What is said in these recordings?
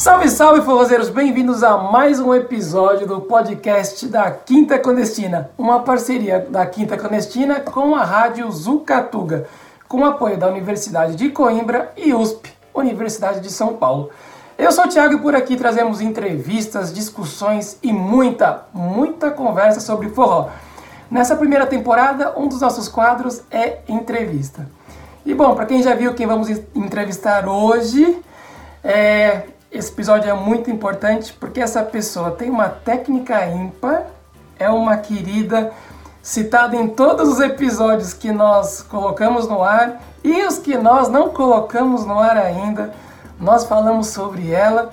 Salve, salve, forrozeiros! Bem-vindos a mais um episódio do podcast da Quinta Clandestina, uma parceria da Quinta Clandestina com a Rádio Zucatuga, com apoio da Universidade de Coimbra e USP, Universidade de São Paulo. Eu sou o Thiago e por aqui trazemos entrevistas, discussões e muita, muita conversa sobre forró. Nessa primeira temporada, um dos nossos quadros é entrevista. E bom, para quem já viu quem vamos entrevistar hoje, é, esse episódio é muito importante porque essa pessoa tem uma técnica ímpar, é uma querida, citada em todos os episódios que nós colocamos no ar e os que nós não colocamos no ar ainda. Nós falamos sobre ela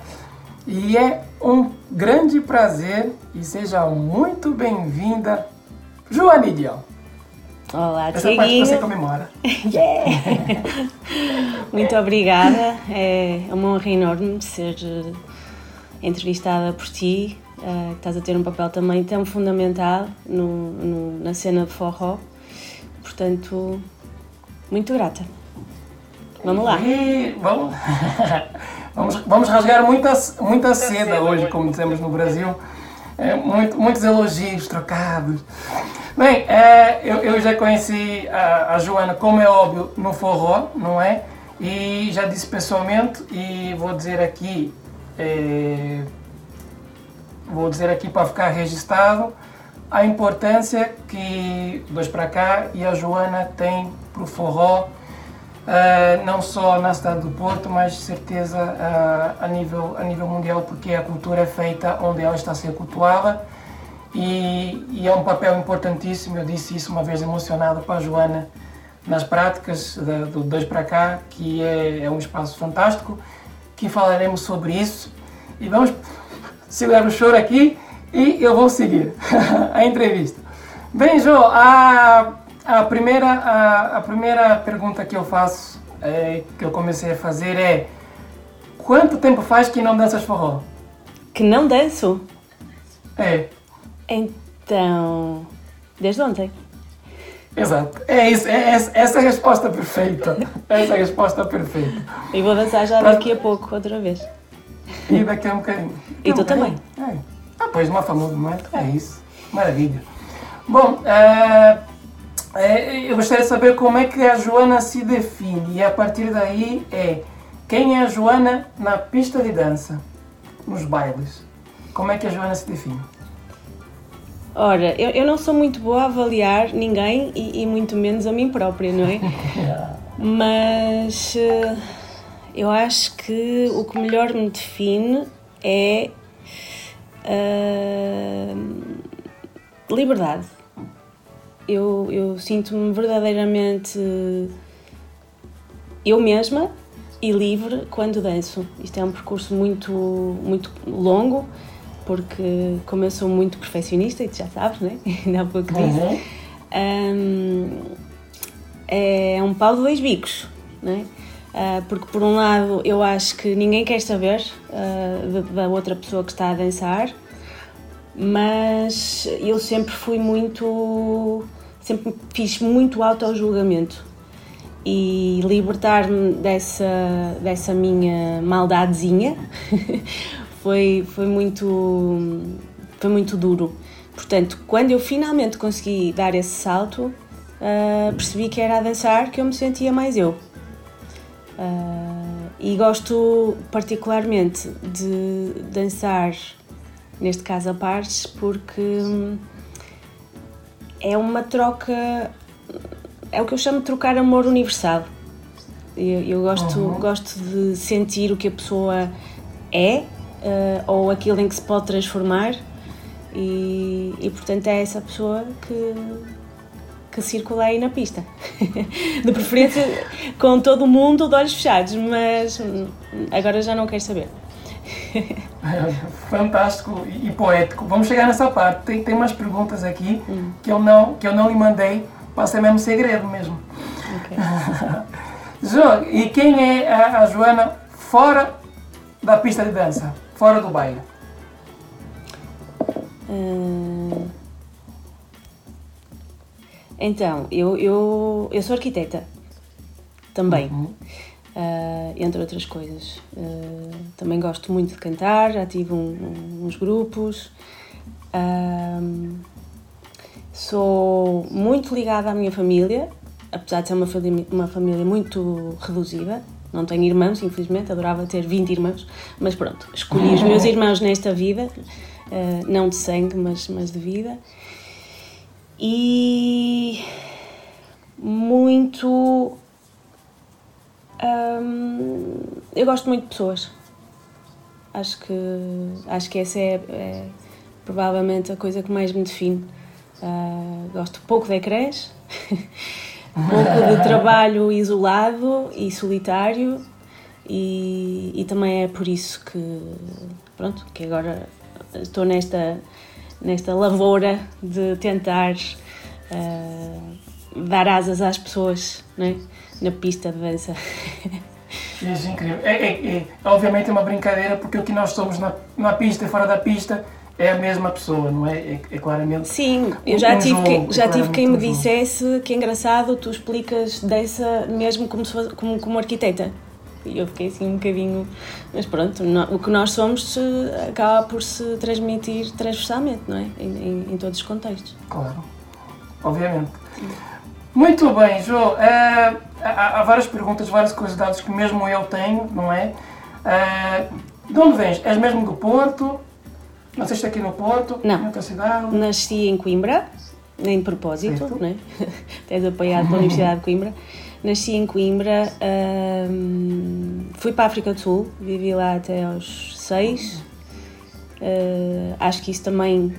e é um grande prazer e seja muito bem-vinda, Joanidiel. Olá, Essa parte que você comemora. yeah. Muito obrigada. É uma honra enorme ser eh, entrevistada por ti. Uh, estás a ter um papel também tão fundamental no, no, na cena de forró. Portanto, muito grata. Vamos lá. E vamos, vamos, vamos rasgar muita, muita seda hoje, como dizemos no Brasil. É, muito, muitos elogios trocados. Bem, é, eu, eu, já conheci a, a, Joana, como é óbvio, no forró, não é? E já disse pessoalmente, e vou dizer aqui, é, vou dizer aqui para ficar registrado, a importância que Dois para Cá e a Joana têm para o forró, Uh, não só na cidade do Porto, mas de certeza uh, a, nível, a nível mundial, porque a cultura é feita onde ela está a ser cultuada e, e, é um papel importantíssimo. Eu disse isso uma vez emocionado para a Joana nas práticas do Dois para Cá, que é, é um espaço fantástico, que falaremos sobre isso. E vamos segurar o choro aqui e eu vou seguir a entrevista. Bem, Jo, a a primeira, a, a primeira pergunta que eu faço, é, que eu comecei a fazer é quanto tempo faz que não danças forró? Que não danço? É. Então, desde ontem. Exato. É isso. É essa, essa é a resposta perfeita. Essa é a resposta perfeita. E vou dançar já daqui a pouco, outra vez. E daqui a um bocadinho. E tu também. É. Ah, pois, uma famosa momento. É isso. Maravilha. Bom, uh, é, eu gostaria de saber como é que a Joana se define e a partir daí é quem é a Joana na pista de dança, nos bailes. Como é que a Joana se define? Ora, eu, eu não sou muito boa a avaliar ninguém e, e muito menos a mim própria, não é? Mas uh, eu acho que o que melhor me define é uh, liberdade eu, eu sinto-me verdadeiramente eu mesma e livre quando danço. Isto é um percurso muito, muito longo, porque como eu sou muito perfeccionista, e tu já sabes, né? Ainda há pouco disse, uhum. um, é um pau de dois bicos, né? Uh, porque por um lado eu acho que ninguém quer saber uh, da outra pessoa que está a dançar, mas eu sempre fui muito sempre fiz muito auto-julgamento e libertar-me dessa, dessa minha maldadezinha foi, foi, muito, foi muito duro. Portanto, quando eu finalmente consegui dar esse salto, uh, percebi que era a dançar que eu me sentia mais eu. Uh, e gosto particularmente de dançar, neste caso a pares, porque é uma troca. É o que eu chamo de trocar amor universal. Eu, eu gosto, uhum. gosto de sentir o que a pessoa é uh, ou aquilo em que se pode transformar, e, e portanto é essa pessoa que, que circula aí na pista. de preferência com todo o mundo de olhos fechados, mas agora já não quero saber. Fantástico e poético. Vamos chegar nessa parte. Tem, tem umas perguntas aqui hum. que, eu não, que eu não lhe mandei para ser mesmo segredo mesmo. Okay. jo, e quem é a, a, Joana fora da pista de dança? Fora do baile? Hum... Então, eu, eu, eu sou arquiteta também. Uhum. Uh, entre outras coisas. Uh, também gosto muito de cantar, já tive um, um, uns grupos. sou muito ligada à minha família, apesar de ser uma família, uma família muito reduzida. Não tenho irmãos, infelizmente, adorava ter 20 irmãos, mas pronto, escolhi os meus irmãos nesta vida, uh, não de sangue, mas, mas de vida. E muito eu gosto muito de pessoas. Acho que, acho que essa é, é provavelmente a coisa que mais me define. Uh, gosto pouco de ecrãs, pouco de trabalho isolado e solitário e, e também é por isso que pronto que agora estou nesta nesta lavoura de tentar uh, dar asas às pessoas, né? Na pista de dança. Isso é incrível. É, é, é, obviamente é uma brincadeira porque o que nós somos na, na pista e fora da pista é a mesma pessoa, não é? É, é claramente. Sim, eu já um tive, jogo, que, já tive quem me dissesse que é engraçado, tu explicas dessa mesmo como, fosse, como, como arquiteta. E eu fiquei assim um bocadinho. Mas pronto, o que nós somos acaba por se transmitir transversalmente, não é? Em, em, em todos os contextos. Claro, obviamente. Muito bem, João. Uh, há, há, várias perguntas, várias curiosidades que mesmo eu tenho, não é? Uh, de onde vens? És mesmo do Porto? Nasceste aqui no Porto? Não. Noutra cidade? Nasci em Coimbra, em propósito, né? Tens apoiado pela Universidade de Coimbra. Nasci em Coimbra, uh, fui para a África do Sul, vivi lá até aos seis. Uh, acho que isso também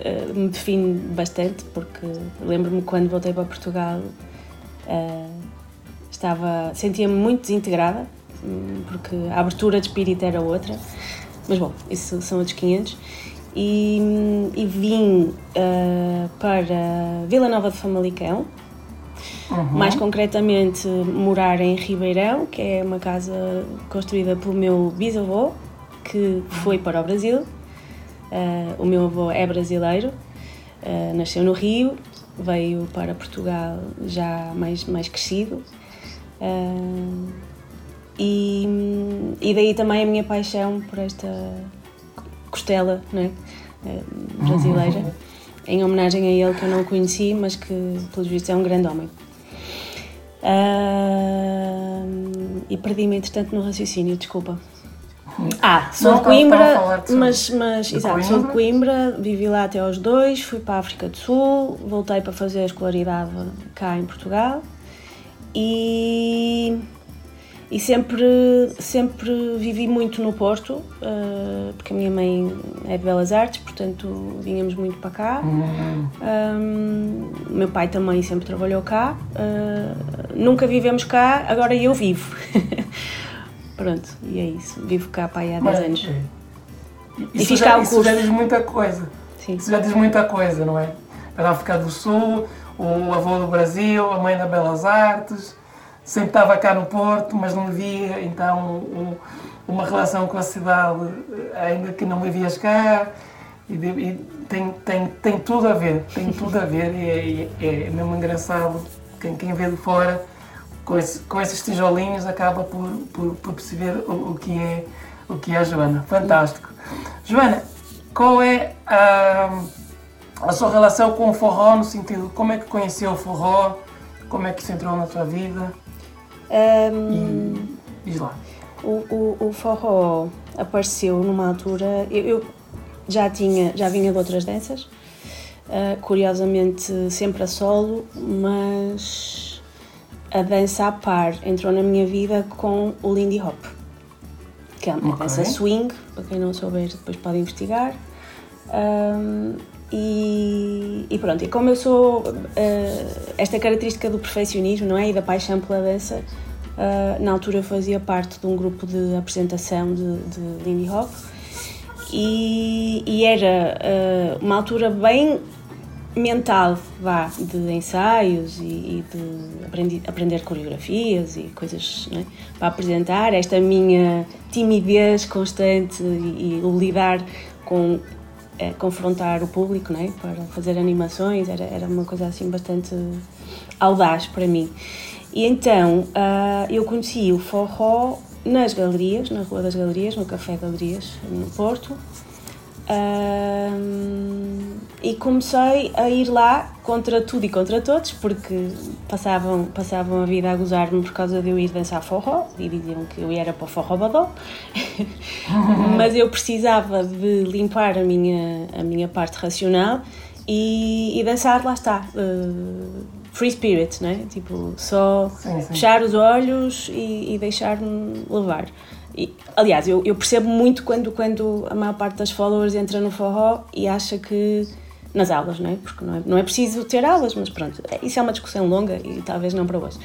uh, me define bastante, porque lembro-me quando voltei para Portugal, uh, estava sentia-me muito desintegrada, um, porque a abertura de espírito era outra. Mas bom, isso são outros 500. E, e vim uh, para Vila Nova de Famalicão, uhum. mais concretamente morar em Ribeirão, que é uma casa construída pelo meu bisavô, que foi para o Brasil Uh, o meu avô é brasileiro, uh, nasceu no Rio, veio para Portugal já mais, mais crescido. Uh, e, e daí também a minha paixão por esta costela não é? brasileira, uhum. em homenagem a ele que eu não conheci, mas que, pelos vistos, é um grande homem. e perdi-me, entretanto, no raciocínio, desculpa. Ah, sou de Coimbra, mas, mas exato, Coimbra? sou de Coimbra, vivi lá até aos dois, fui para a África do Sul, voltei para fazer a escolaridade cá em Portugal e, e sempre, sempre vivi muito no Porto, uh, porque a minha mãe é de Belas Artes, portanto vínhamos muito para cá. Uhum. Um, meu pai também sempre trabalhou cá, uh, nunca vivemos cá, agora eu vivo. Pronto, e é isso. Vivo cá para aí há 10 anos. É. E fiz cá o curso. Isso já diz muita coisa. Sim. Isso já diz muita coisa, não é? A África do Sul, o avô do Brasil, a mãe da Belas Artes, sempre estava cá no Porto, mas não via, então um, uma relação com a cidade ainda que não vivias cá. E, e tem, tem, tem tudo a ver, tem tudo a ver, e é, é, é mesmo engraçado quem, quem vê de fora com, esse, com esses tijolinhos acaba por, por, por perceber o, o, que é, o que é a Joana. Fantástico. Joana, qual é a, a sua relação com o forró no sentido, como é que conheceu o forró, como é que isso entrou na sua vida? Um, e, diz lá. O, o, o, forró apareceu numa altura, eu, eu, já tinha, já vinha de outras danças, uh, curiosamente sempre a solo, mas a dança a par entrou na minha vida com o Lindy Hop, que é uma okay. dança swing, para quem não souber depois pode investigar. Um, e, e, pronto, e como eu sou uh, esta característica do perfeccionismo, não é? E da paixão pela dança, uh, na altura eu fazia parte de um grupo de apresentação de, de Lindy Hop e, e era uh, uma altura bem mental, vá, de ensaios e, e de aprender, aprender coreografias e coisas né, para apresentar, esta minha timidez constante e, e o lidar com é, confrontar o público né, para fazer animações, era, era uma coisa assim bastante audaz para mim. E então uh, eu conheci o forró nas galerias, na Rua das Galerias, no Café Galerias, no Porto. E comecei a ir lá contra tudo e contra todos, porque passavam, passavam a vida a gozar-me por causa de eu ir dançar forró e diziam que eu era para o forró badó. Mas eu precisava de limpar a minha, a minha parte racional e, e dançar, lá está. Uh, free spirit, né? Tipo, só sim, sim. fechar os olhos e, e deixar-me levar. E, aliás, eu, eu, percebo muito quando, quando a maior parte das followers entra no forró e acha que. nas aulas, não é? Porque não é, não é preciso ter aulas, mas pronto, isso é uma discussão longa e talvez não para hoje.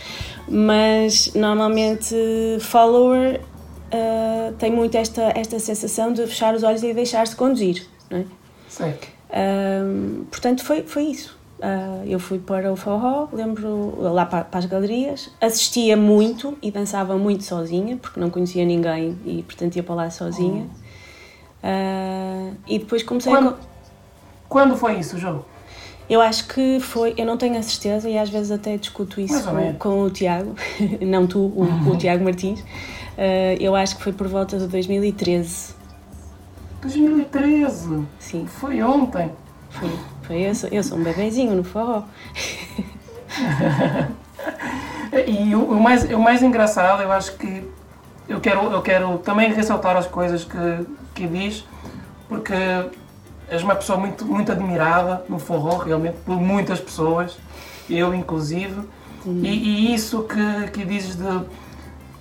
Mas normalmente, follower uh, tem muito esta, esta sensação de fechar os olhos e deixar-se conduzir, não é? Certo. Uh, portanto, foi, foi isso. Uh, eu fui para o forró, lembro lá para, para, as galerias, assistia muito e dançava muito sozinha, porque não conhecia ninguém e portanto ia para lá sozinha. Uh, e depois comecei quando, a. Quando foi isso, João? Eu acho que foi, eu não tenho a certeza e às vezes até discuto isso com, com, o Tiago, não tu, o, uhum. o Tiago Martins. Uh, eu acho que foi por volta de 2013. 2013? Sim. Foi ontem. Foi. Eu, sou, eu sou um bebezinho no forró. e o, o, mais, o mais engraçado, eu acho que eu quero, eu quero também ressaltar as coisas que, que diz, porque és uma pessoa muito, muito admirada no forró, realmente, por muitas pessoas, eu inclusive, e, e, isso que, que dizes de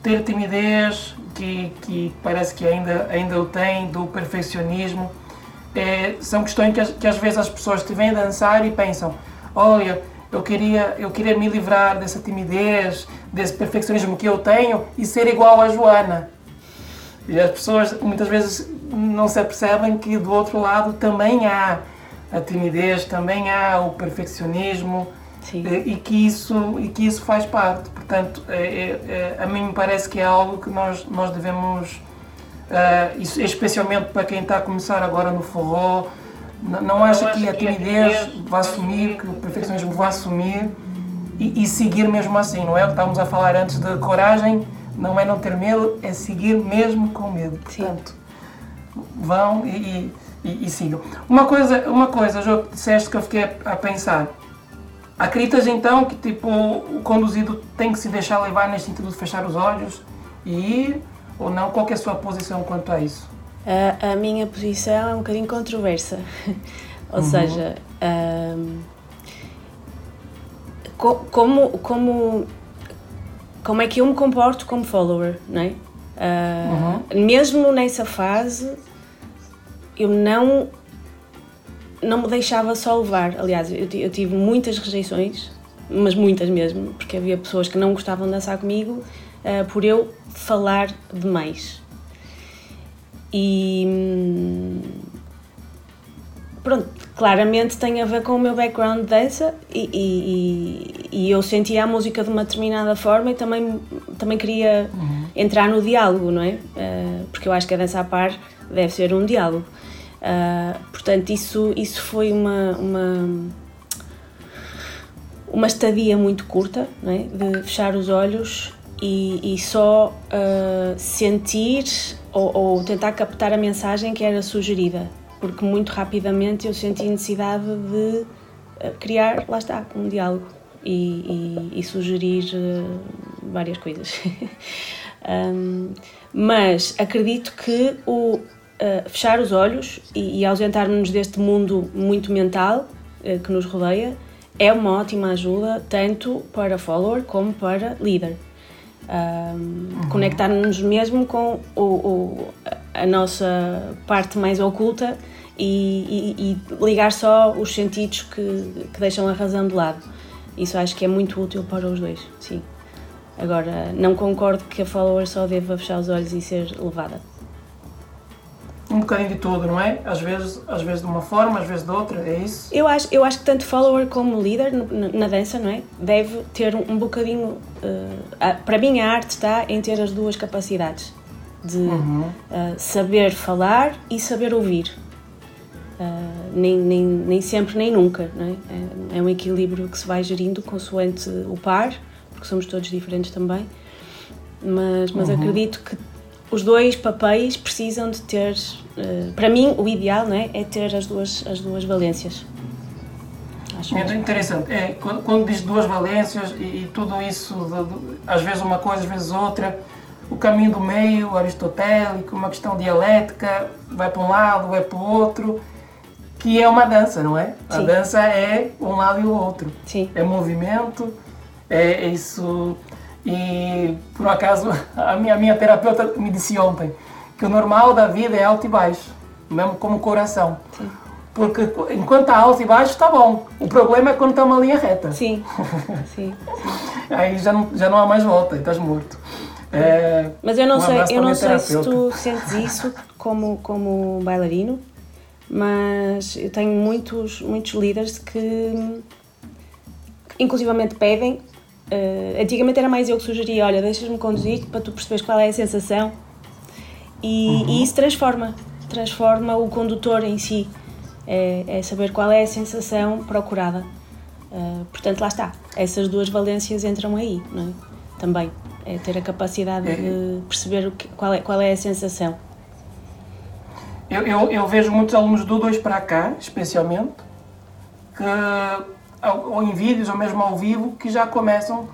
ter timidez, que, que parece que ainda, ainda o tem, do perfeccionismo, é, são questões que, que às vezes as pessoas te vêm dançar e pensam: olha, eu queria, eu queria me livrar dessa timidez, desse perfeccionismo que eu tenho e ser igual a Joana. E as pessoas muitas vezes não se apercebem que do outro lado também há a timidez, também há o perfeccionismo e, e, que isso e que isso faz parte. Portanto, é, é, é, a mim me parece que é algo que nós nós devemos Uh, isso, especialmente para quem está a começar agora no forró, não acha que a timidez vai assumir, que o perfeccionismo vai assumir e, e, seguir mesmo assim, não é? O que estávamos a falar antes de coragem, não é não ter medo, é seguir mesmo com medo. Portanto, vão e, e, e, sigam. Uma coisa, uma coisa, Jô, que disseste que eu fiquei a pensar. Acreditas então que tipo, o conduzido tem que se deixar levar nesse sentido de fechar os olhos e ir? Ou não? Qual é a sua posição quanto a isso? A, a minha posição é um bocadinho controversa. ou uhum. seja, um, co como, como, como é que eu me comporto como follower, não é? Uh, uhum. Mesmo nessa fase, eu não não me deixava só levar. Aliás, eu, eu, tive muitas rejeições, mas muitas mesmo, porque havia pessoas que não gostavam de dançar comigo uh, por eu falar demais. E hum, pronto, claramente tem a ver com o meu background de dança e, e, e, eu sentia a música de uma determinada forma e também, também queria uhum. entrar no diálogo, não é? Uh, porque eu acho que a dança a par deve ser um diálogo. Uh, portanto, isso, isso foi uma, uma, uma estadia muito curta, não é? de fechar os olhos e, e só uh, sentir ou, ou, tentar captar a mensagem que era sugerida, porque muito rapidamente eu senti necessidade de uh, criar, lá está, um diálogo e, e, e sugerir uh, várias coisas. um, mas acredito que o fechar os olhos e, e ausentar-nos deste mundo muito mental que nos rodeia é uma ótima ajuda tanto para follower como para líder um, uhum. conectar-nos mesmo com o, o, a nossa parte mais oculta e, e, e, ligar só os sentidos que, que deixam a razão de lado. Isso acho que é muito útil para os dois, sim. Agora, não concordo que a follower só deva fechar os olhos e ser levada um bocadinho de tudo, não é? Às vezes, às vezes de uma forma, às vezes de outra, é isso? Eu acho, eu acho que tanto follower como líder na, dança, não é? Deve ter um, um bocadinho. Uh, a, para mim, a arte está em ter as duas capacidades de uhum. uh, saber falar e saber ouvir. Uh, nem, nem, nem sempre, nem nunca, não é? é? É um equilíbrio que se vai gerindo consoante o par, porque porque somos todos diferentes também. Mas, mas uhum. acredito que os dois papéis precisam de ter, uh, para mim, o ideal não é, é ter as duas, as duas valências. Acho é interessante. É, quando, quando, diz duas valências e, e tudo isso, de, de, às vezes uma coisa, às vezes outra, o caminho do meio, aristotélico, uma questão dialética, vai para um lado, vai para o outro, que é uma dança, não é? Sim. A dança é um lado e o outro. Sim. É movimento, é isso. E por acaso a minha, a minha terapeuta me disse ontem que o normal da vida é alto e baixo, mesmo como o coração. Sim. Porque enquanto está alto e baixo está bom. O problema é quando está uma linha reta. Sim. sim, sim. Aí já não, já não há mais volta, estás morto. É, Mas eu não um sei, eu não sei se tu sentes isso como, como bailarino, mas eu tenho muitos, muitos líderes que inclusivamente pedem. Uh, antigamente era mais eu que sugeria, olha, deixas-me conduzir para tu perceberes qual é a sensação e, uhum. e isso transforma, transforma o condutor em si, é, é saber qual é a sensação procurada. Uh, portanto, lá está, essas duas valências entram aí, não é? Também é ter a capacidade é. de perceber o que, qual, é, qual é a sensação. Eu, eu, eu vejo muitos alunos do 2 para cá, especialmente, que ou em vídeos ou mesmo ao vivo, que já começam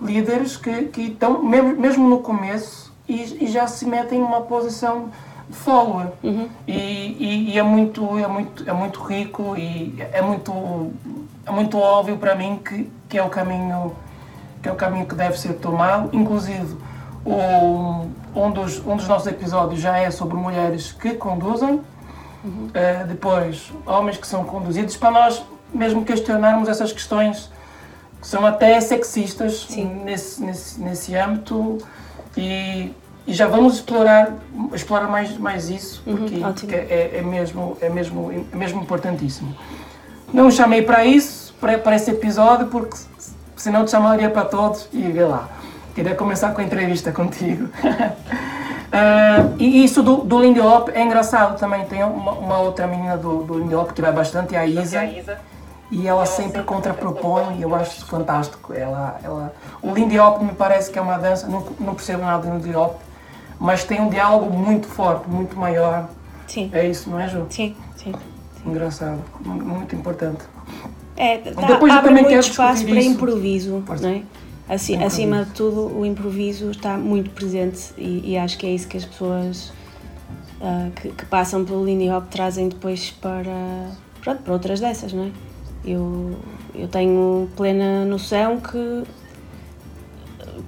líderes que, que estão, mesmo, mesmo no começo, e, e já se metem numa posição de follower. Uhum. E, e, e, é, muito, é, muito, é muito rico e é muito, é muito óbvio para mim que, que é o caminho que é o caminho que deve ser tomado. Inclusive, o, um, dos, um dos nossos episódios já é sobre mulheres que conduzem, uhum. uh, depois homens que são conduzidos, para nós mesmo questionarmos essas questões que são até sexistas nesse, nesse, nesse âmbito e, e, já vamos explorar, explorar mais, mais isso, uhum, porque, uhum, porque é, é, mesmo, é, mesmo, é mesmo importantíssimo. Não chamei para isso, para, para esse episódio, porque senão te chamaria para todos e vê lá. Queria começar com a entrevista contigo. uh, e isso do, do Lindy Hop é engraçado também. Tem uma, uma outra menina do, do Lindy Hop que vai bastante, a Isa. E ela sempre contrapropõe e eu acho isso fantástico. Ela, ela, o Lindy Hop me parece que é uma dança, não, não percebo nada do Lindy Hop, mas tem um diálogo muito forte, muito maior. Sim. É isso, não é, Ju? Sim, sim. Engraçado, muito importante. É, tá, Depois abre muito espaço para isso. improviso, não é? Assim, improviso. Acima de tudo, o improviso está muito presente e, e acho que é isso que as pessoas uh, que, que, passam pelo Lindy Hop trazem depois para, pronto, para outras dessas, não é? Eu, eu tenho plena noção que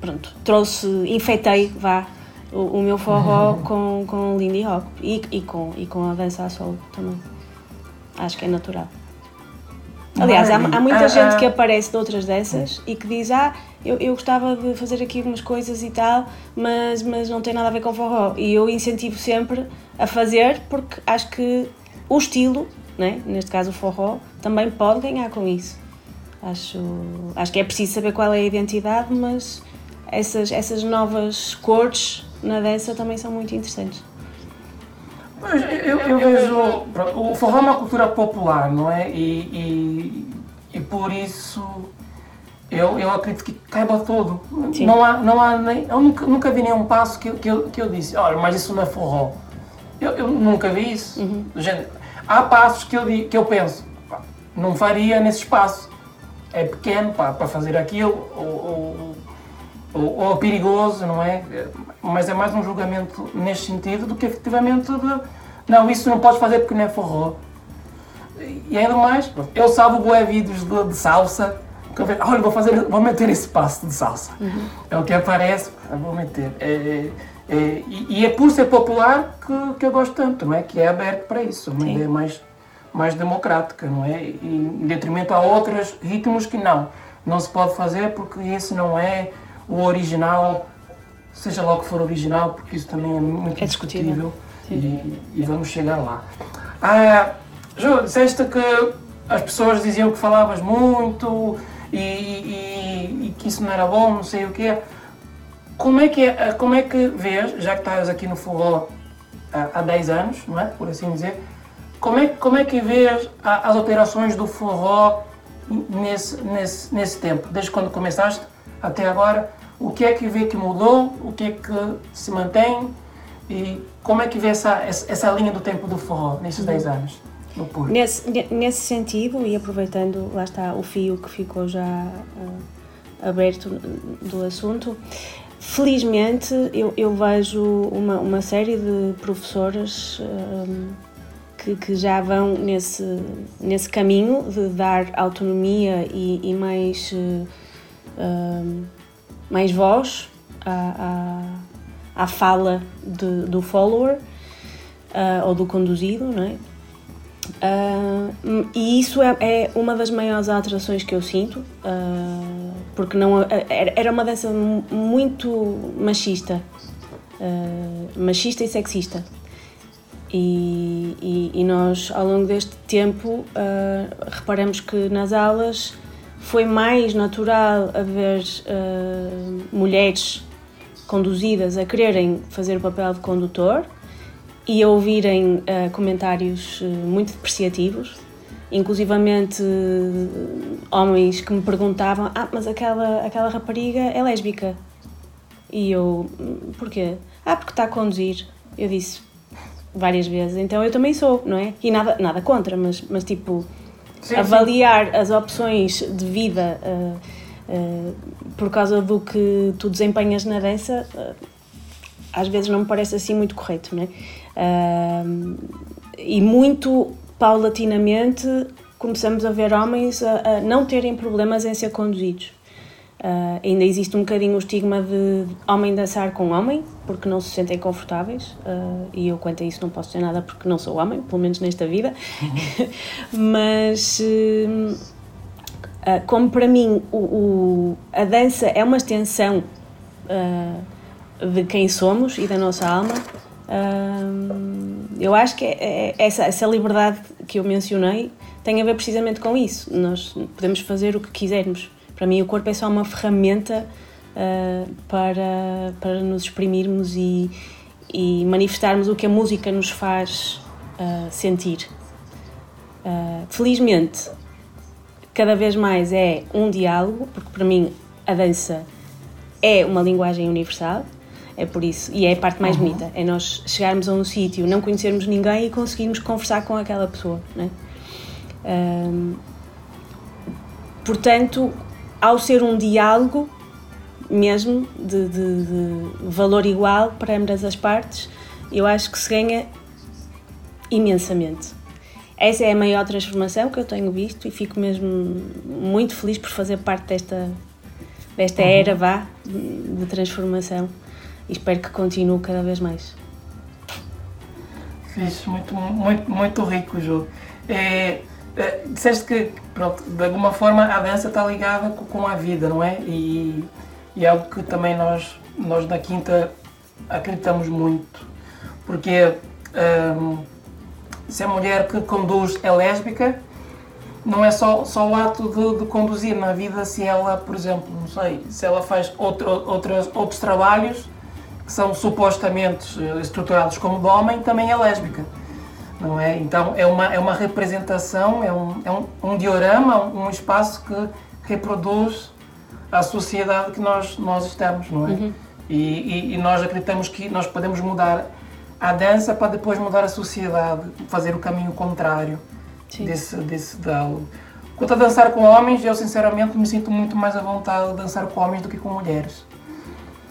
pronto, trouxe, infeitei, vá, o, o meu forró com, com o Lindy Hop e, e, com, e com a dança a solo também. Acho que é natural. Aliás, há, há muita ah, gente ah. que aparece de outras dessas e que diz: Ah, eu, eu gostava de fazer aqui algumas coisas e tal, mas, mas não tem nada a ver com forró. E eu incentivo sempre a fazer porque acho que o estilo, né, neste caso o forró, também pode ganhar com isso. Acho, acho que é preciso saber qual é a identidade, mas essas, essas novas cores na dança também são muito interessantes. Eu, eu, vejo. O forró é uma cultura popular, não é? E, e, e por isso eu, eu acredito que caiba todo. Não há, não há nem, eu nunca, nunca vi nenhum passo que, que, eu, que eu disse, olha, mas isso não é forró. Eu, eu nunca vi isso. Uhum. Gente, há passos que eu, que eu penso, pá, não faria nesse espaço. É pequeno pá, para fazer aquilo, ou, ou, ou, ou perigoso, não é? mas é mais um julgamento neste sentido do que efetivamente de não, isso não podes fazer porque não é forró. E ainda mais, eu salvo bué vídeos de, de salsa, que eu vejo, olha, vou, fazer, vou meter esse passo de salsa. Uhum. É o que aparece, vou meter. É, é, é, e, e, é por ser popular que, que eu gosto tanto, não é? Que é aberto para isso, uma Sim. ideia mais, mais democrática, não é? E, em detrimento a outros ritmos que não. Não se pode fazer porque esse não é o original seja lá o que for original, porque isso também é muito é discutível, e, e, vamos chegar lá. Ah, Ju, disseste que as pessoas diziam que falavas muito e, e, e, que isso não era bom, não sei o quê. Como é que, é, como é que vês, já que estás aqui no forró há, há 10 anos, não é? por assim dizer, como é, como é que vês as alterações do forró nesse, nesse, nesse tempo, desde quando começaste até agora, o que é que vê que mudou, o que é que se mantém e como é que vê essa, essa linha do tempo do forró nesses 10 anos? No Porto? Nesse, nesse sentido, e aproveitando, lá está o fio que ficou já uh, aberto do assunto, felizmente eu, eu vejo uma, uma série de professoras um, que, que já vão nesse, nesse caminho de dar autonomia e, e mais, uh, mais voz à, à, à fala de, do follower uh, ou do conduzido, não é? Uh, e isso é, é, uma das maiores alterações que eu sinto, uh, porque não era uma dança muito machista, uh, machista e sexista. E, e, e, nós, ao longo deste tempo, uh, reparamos que nas aulas foi mais natural haver uh, mulheres conduzidas a quererem fazer o papel de condutor e a ouvirem uh, comentários muito depreciativos, inclusivamente homens que me perguntavam: Ah, mas aquela, aquela rapariga é lésbica. E eu: hum, Porquê? Ah, porque está a conduzir. Eu disse: várias vezes, então eu também sou, não é? E nada, nada contra, mas, mas tipo, sim, avaliar sim. as opções de vida uh, uh, por causa do que tu desempenhas na dança, uh, às vezes não me parece assim muito correto, não é? e muito paulatinamente começamos a ver homens a, a não terem problemas em ser conduzidos. Uh, ainda existe um bocadinho o estigma de homem dançar com homem, porque não se sentem confortáveis, uh, e eu quanto a isso não posso dizer nada porque não sou homem, pelo menos nesta vida. Mas, uh, como para mim o, o, a dança é uma extensão de quem somos e da nossa alma, eu acho que é, é, essa, essa liberdade que eu mencionei tem a ver precisamente com isso. Nós podemos fazer o que quisermos para mim, o corpo é só uma ferramenta uh, para, para nos exprimirmos e, e manifestarmos o que a música nos faz uh, sentir. Uh, felizmente, cada vez mais é um diálogo, porque para mim a dança é uma linguagem universal, é por isso, e é a parte mais uhum. bonita, é nós chegarmos a um sítio, não conhecermos ninguém e conseguirmos conversar com aquela pessoa, né? portanto, ao ser um diálogo mesmo de, de, de, valor igual para ambas as partes, eu acho que se ganha imensamente. Essa é a maior transformação que eu tenho visto e fico mesmo muito feliz por fazer parte desta, desta uhum. era vá de transformação e espero que continue cada vez mais. Fiz muito, muito, muito rico, Ju. É, é, disseste que, pronto, de alguma forma a dança está ligada com a vida, não é? E, e é algo que também nós, nós na Quinta acreditamos muito. Porque um, se a mulher que conduz é lésbica, não é só, só o ato de, de, conduzir na vida, se ela, por exemplo, não sei, se ela faz outro, outros, outros trabalhos que são supostamente eh, estruturados como de homem, também é lésbica não é? Então é uma, é uma representação, é um, é um, um diorama, um espaço que reproduz a sociedade que nós, nós estamos, não é? Uhum. E, e, e, nós acreditamos que nós podemos mudar a dança para depois mudar a sociedade, fazer o caminho contrário Sim. desse, desse diálogo. Quanto a dançar com homens, eu sinceramente me sinto muito mais à vontade de dançar com homens do que com mulheres.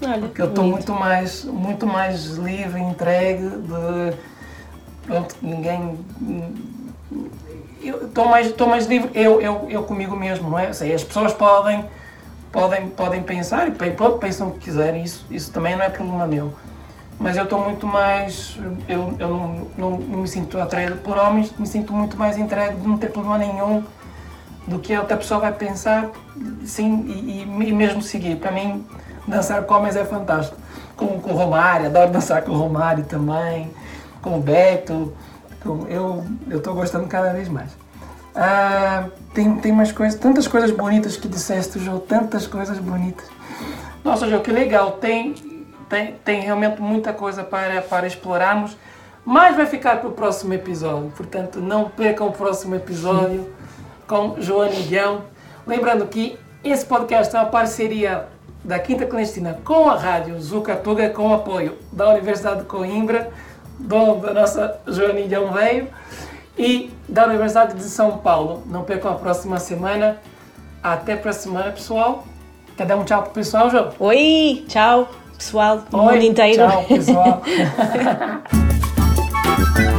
Olha, Porque eu estou muito mais, muito mais livre, entregue de pronto, ninguém. Estou mais, mais livre, eu, eu, eu comigo mesmo, não é? As pessoas podem, podem, podem pensar e pronto, pensam o que quiserem, isso, isso também não é problema meu. Mas eu estou muito mais. Eu, eu não, não, não me sinto atraído por homens, me sinto muito mais entregue de não ter problema nenhum do que a outra pessoa vai pensar, sim, e, e mesmo seguir. Para mim, dançar com homens é fantástico. Com, com o Romário, adoro dançar com o Romário também com o Beto. Com, eu estou gostando cada vez mais. Ah, tem, tem mais coisas, tantas coisas bonitas que disseste, João, tantas coisas bonitas. Nossa, João, que legal. Tem, tem, tem realmente muita coisa para, para explorarmos, mas vai ficar para o próximo episódio. Portanto, não percam o próximo episódio com João Guião. Lembrando que esse podcast é uma parceria da Quinta Clandestina com a rádio Zucatuga, com o apoio da Universidade de Coimbra, dono da nossa Joaninha Veio, e da Universidade de São Paulo. Não percam a próxima semana. Até para a semana, pessoal. Quer dar um tchau pro pessoal, João? Oi, tchau, pessoal do Oi, mundo inteiro. Tchau, pessoal.